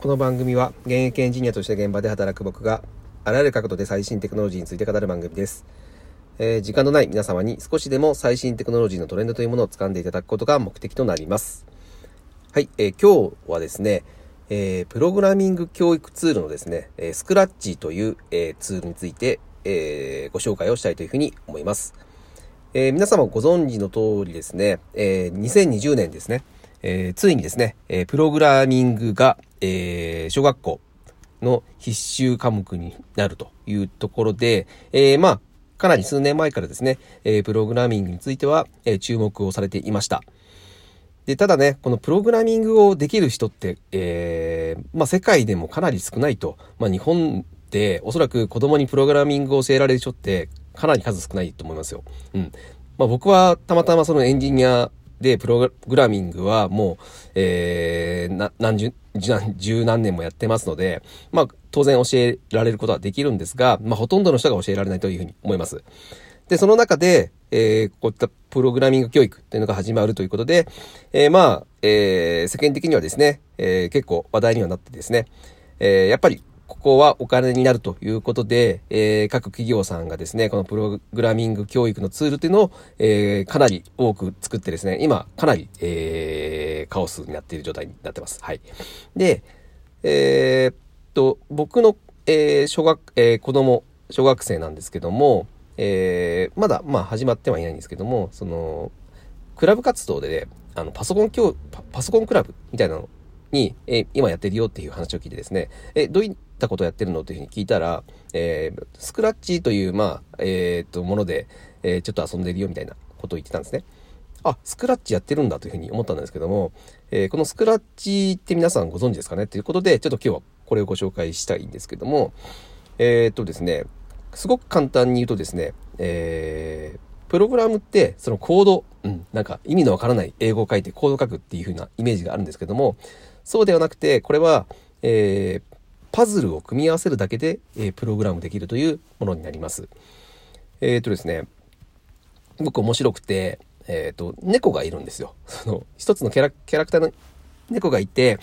この番組は現役エンジニアとして現場で働く僕があらゆる角度で最新テクノロジーについて語る番組です。えー時間のない皆様に少しでも最新テクノロジーのトレンドというものを掴んでいただくことが目的となります。はい、えー今日はですね、えープログラミング教育ツールのですね、えスクラッチという、えツールについて、えご紹介をしたいというふうに思います。え皆様ご存知の通りですね、え2020年ですね、えーついにですね、えープログラミングが、えー小学校の必修科目になるというところで、えーまあ、かなり数年前からですね、えープログラミングについては、えー注目をされていました。で、ただね、このプログラミングをできる人って、えーまあ世界でもかなり少ないと。まあ日本でおそらく子供にプログラミングを教えられる人ってかなり数少ないと思いますよ。うん。まあ僕はたまたまそのエンジニアでプログラミングはもう、えー、何十、十何年もやってますので、まあ当然教えられることはできるんですが、まあほとんどの人が教えられないというふうに思います。で、その中で、えー、こういったプログラミング教育というのが始まるということで、えー、まあ、えー、世間的にはですね、えー、結構話題にはなってですね、えー、やっぱり、ここはお金になるということで、えー、各企業さんがですね、このプログラミング教育のツールというのを、えー、かなり多く作ってですね、今、かなり、えー、カオスになっている状態になってます。はい。で、えーっと、僕の、えー、小学、えー、子供、小学生なんですけども、えー、まだ、まあ、始まってはいないんですけども、その、クラブ活動でね、あの、パソコン教、パパソコンクラブみたいなのに、えー今やってるよっていう話を聞いてですね、えーどういったことやってるのというふうに聞いたら、えースクラッチという、まあ、えーっと、もので、えーちょっと遊んでるよみたいなことを言ってたんですね。あ、スクラッチやってるんだというふうに思ったんですけども、えーこのスクラッチって皆さんご存知ですかね？ということで、ちょっと今日はこれをご紹介したいんですけども、えーっとですね、すごく簡単に言うとですね、えープログラムって、そのコード、うん、なんか意味のわからない英語を書いてコード書くっていう風なイメージがあるんですけども、そうではなくて、これは、えーパズルを組み合わせるだけで、えープログラムできるというものになります。えーとですね、僕面白くて、えっ、と、猫がいるんですよ。その、一つのキャラキャラクターの猫がいて、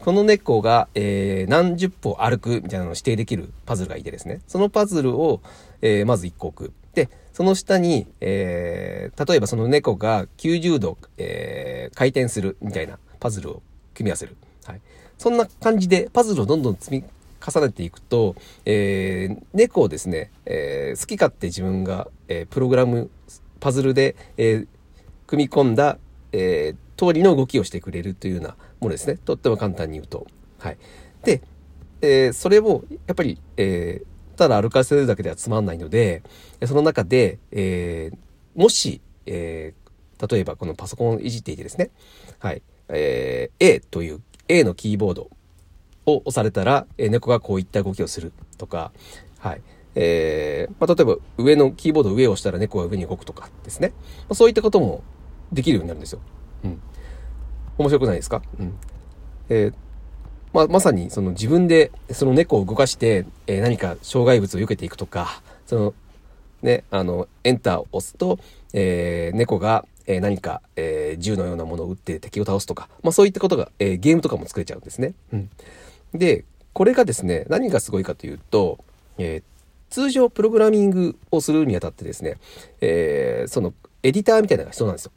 この猫が、えー何十歩歩くみたいなのを指定できるパズルがいてですね。そのパズルを、えーまず1個置く。で、その下に、えー例えばその猫が90度、えー回転するみたいなパズルを組み合わせる。はい。そんな感じでパズルをどんどん積み重ねていくと、えー猫をですね、えー好き勝手自分が、えープログラム、パズルで、えー組み込んだ、えー通りの動きをしてくれるというようなものですね。とっても簡単に言うと。はい。で、えーそれを、やっぱり、えーただ歩かせるだけではつまんないので、その中で、えーもし、えー例えばこのパソコンをいじっていてですね、はい、えー A という A のキーボードを押されたら、え猫がこういった動きをするとか、はい。えーまあ、例えば上のキーボード上を押したら猫が上に動くとかですね。ま、そういったこともできるようになるんですよ。うん。面白くないですか？うん。えーまあ、まさにその自分でその猫を動かして、えー何か障害物を避けていくとか、その、ね、あの、エンターを押すと、えー猫が、え何か、え銃のようなものを撃って敵を倒すとか、まあそういったことが、えゲームとかも作れちゃうんですね。うん。で、これがですね、何がすごいかというと、え通常プログラミングをするにあたってですね、えそのエディターみたいなのが必要なんですよ。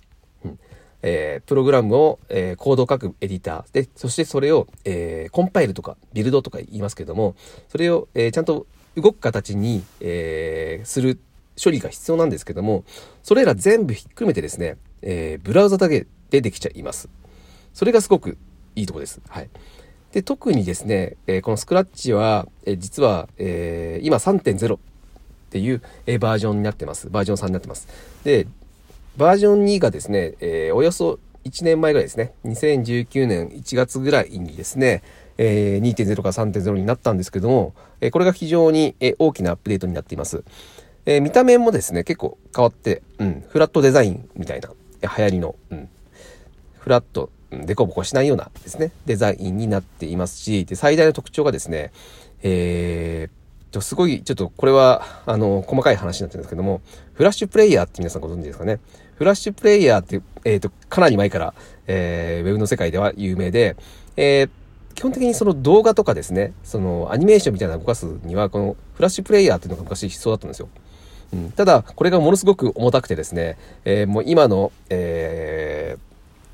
うんえープログラムを、えーコードを書くエディター。で、そしてそれを、えーコンパイルとかビルドとか言いますけども、それを、えーちゃんと動く形に、えーする処理が必要なんですけども、それら全部ひっくるめてですね、えーブラウザだけでできちゃいます。それがすごくいいとこです。はい。で、特にですね、えーこのスクラッチは、えー実は、えー今3.0っていう、えーバージョンになってます。バージョン3になってます。で、バージョン2がですね、えーおよそ1年前ぐらいですね、2019年1月ぐらいにですね、えー2.0から3.0になったんですけども、えーこれが非常に、えー大きなアップデートになっています。えー見た目もですね、結構変わって、うん、フラットデザインみたいな、流行りの、うん、フラット、うんデコボコしないようなですね、デザインになっていますし、で、最大の特徴がですね、えーと、すごい、ちょっとこれは、あの、細かい話になってるんですけども、フラッシュプレイヤーって皆さんご存知ですかね？フラッシュプレイヤーって、えっ、と、かなり前から、えーウェブの世界では有名で、えー基本的にその動画とかですね、そのアニメーションみたいなのを動かすには、このフラッシュプレイヤーっていうのが昔必要だったんですよ。うん、ただ、これがものすごく重たくてですね、えー、もう今の、えー、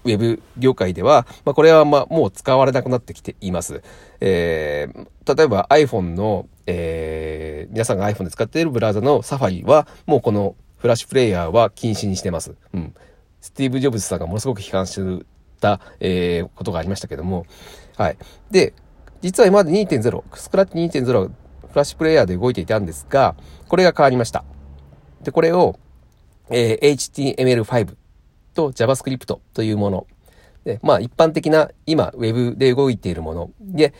ウェブ業界では、まあ、これはまあもう使われなくなってきています。えー、例えば iPhone の、えー、皆さんが iPhone で使っているブラウザのサファリは、もうこのフラッシュプレイヤーは禁止にしてます。うん。スティーブ・ジョブズさんがものすごく批判してた、えー、ことがありましたけども、はい。で、実は今まで2.0、スクラッチ2.0フラッシュプレイヤーで動いていたんですが、これが変わりました。で、これを、えー、HTML5 と JavaScript というもの。で、まあ一般的な今 Web で動いているもので、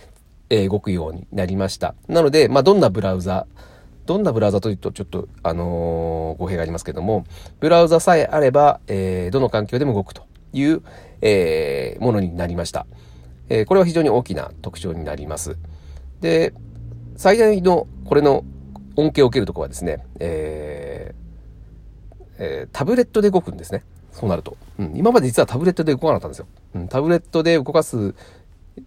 えー、動くようになりました。なので、まあどんなブラウザ、どんなブラウザというとちょっと、あのー、語弊がありますけども、ブラウザさえあれば、えー、どの環境でも動くという、えー、ものになりました。えー、これは非常に大きな特徴になります。で、最大のこれの恩恵を受けるとこはですね、えーえー、タブレットで動くんですね。そうなると。うん、今まで実はタブレットで動かなかったんですよ。うん、タブレットで動かす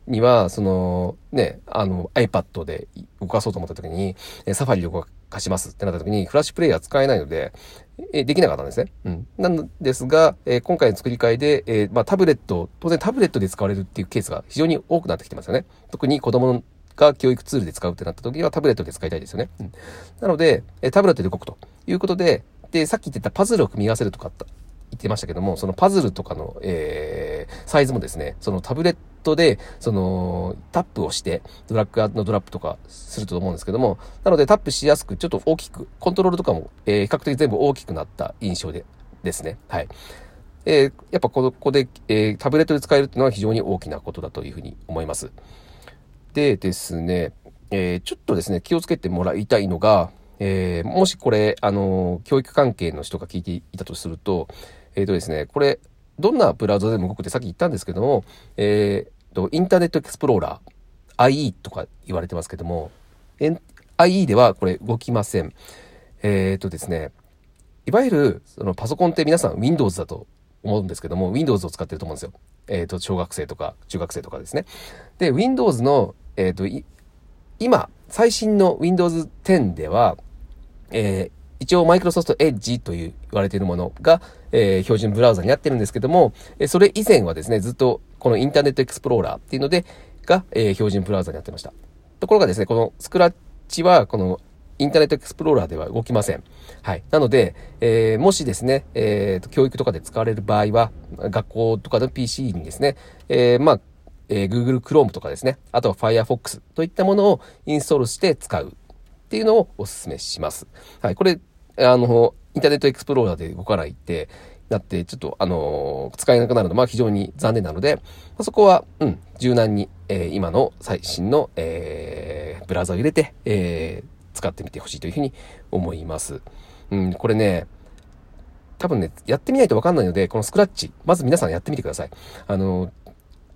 には、その、ね、あの iPad で動かそうと思った時に、サファリで動かしますってなった時に、フラッシュプレイヤー使えないので、えできなかったんですね。うん。なんですが、え、今回の作り替えで、え、まあ、タブレット、当然タブレットで使われるっていうケースが非常に多くなってきてますよね。特に子供が教育ツールで使うってなった時はタブレットで使いたいですよね。うん。なので、えタブレットで動くということで、で、さっき言ってたパズルを組み合わせるとか言ってましたけども、そのパズルとかの、えー、サイズもですね、そのタブレットで、その、タップをして、ドラッグのドラップとかすると思うんですけども、なのでタップしやすく、ちょっと大きく、コントロールとかも、えー、比較的全部大きくなった印象で、ですね。はい。えー、やっぱここで、えー、タブレットで使えるっていうのは非常に大きなことだというふうに思います。でですね、えー、ちょっとですね、気をつけてもらいたいのが、えー、もしこれ、あの、教育関係の人が聞いていたとすると、えっ、とですね、これ、どんなブラウザでも動くってさっき言ったんですけども、えっ、と、インターネットエクスプローラー、IE とか言われてますけども、IE ではこれ動きません。えっ、とですね、いわゆる、そのパソコンって皆さん Windows だと思うんですけども、Windows を使ってると思うんですよ。えっ、と、小学生とか中学生とかですね。で、Windows の、えっ、ー、と、今、最新の Windows 10では、えー、一応 Microsoft Edge という言われているものが、えー、標準ブラウザになってるんですけども、えそれ以前はですね、ずっとこのインターネットエクスプローラーっていうので、が、えー、標準ブラウザになってました。ところがですね、このスクラッチは、このインターネットエクスプローラーでは動きません。はい。なので、えー、もしですね、えー、教育とかで使われる場合は、学校とかの PC にですね、えー、まあ、えー、Google Chrome とかですね、あとは Firefox といったものをインストールして使うっていうのをお勧めします。はい。これ、あの、インターネットエクスプローラーで動かないって、なって、ちょっと、あの使えなくなるのは、非常に残念なので、ま、そこは、うん、柔軟に、えー、今の最新の、えー、ブラウザを入れて、えー、使ってみてほしいというふうに思います。うん、これね、多分ね、やってみないとわかんないので、このスクラッチ、まず皆さんやってみてください。あの、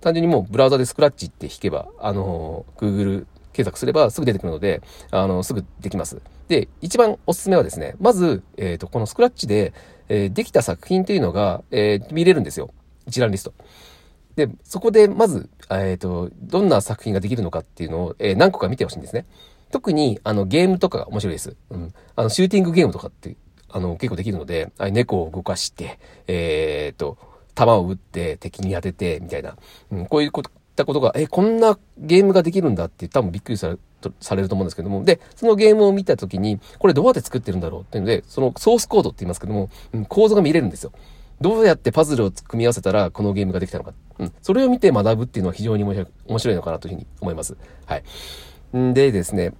単純にもうブラウザでスクラッチって弾けば、あの、Google 検索すればすぐ出てくるので、あの、すぐできます。で、一番おすすめはですね、まず、えっ、ー、と、このスクラッチで、えー、できた作品というのが、えー、見れるんですよ。一覧リスト。で、そこでまず、えっ、と、どんな作品ができるのかっていうのを、え何個か見てほしいんですね。特に、あの、ゲームとかが面白いです。うん。あの、シューティングゲームとかって、あの、結構できるので、あ猫を動かして、えっ、と、弾を撃って敵に当てて、みたいな。うん、こういうことったことが、え、こんなゲームができるんだって多分びっくりされされると思うんですけども、で、そのゲームを見たときに、これどうやって作ってるんだろうっていうので、そのソースコードって言いますけども、うん、構造が見れるんですよ。どうやってパズルを組み合わせたらこのゲームができたのか。うん。それを見て学ぶっていうのは非常に面白いのかなというふうに思います。はい。んでですね、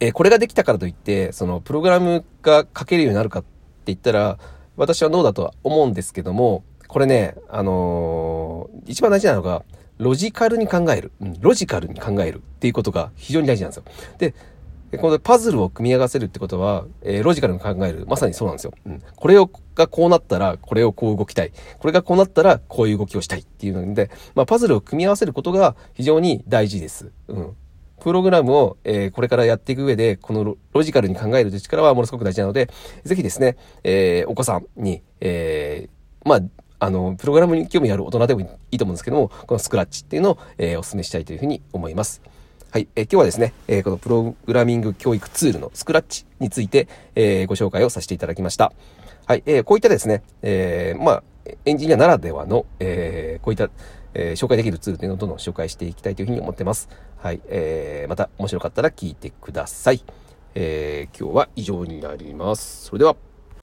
えこれができたからといって、そのプログラムが書けるようになるかって言ったら、私はノーだとは思うんですけども、これね、あのー、一番大事なのが、ロジカルに考える、うん、ロジカルに考えるっていうことが非常に大事なんですよ。で、このパズルを組み合わせるってことは、えー、ロジカルに考える。まさにそうなんですよ。うん。これを、がこうなったら、これをこう動きたい。これがこうなったら、こういう動きをしたいっていうので、まあ、パズルを組み合わせることが非常に大事です。うん。プログラムを、えー、これからやっていく上で、このロジカルに考える力はものすごく大事なので、ぜひですね、えー、お子さんに、えー、まあ、あの、プログラムに興味ある大人でもいいと思うんですけども、このスクラッチっていうのを、えー、お勧めしたいというふうに思います。はい。えー、今日はですね、えー、このプログラミング教育ツールのスクラッチについて、えー、ご紹介をさせていただきました。はい。えー、こういったですね、えー、まあ、エンジニアならではの、えー、こういった、えー、紹介できるツールというのをどんどん紹介していきたいというふうに思ってます。はい。えー、また面白かったら聞いてください。えー、今日は以上になります。それでは。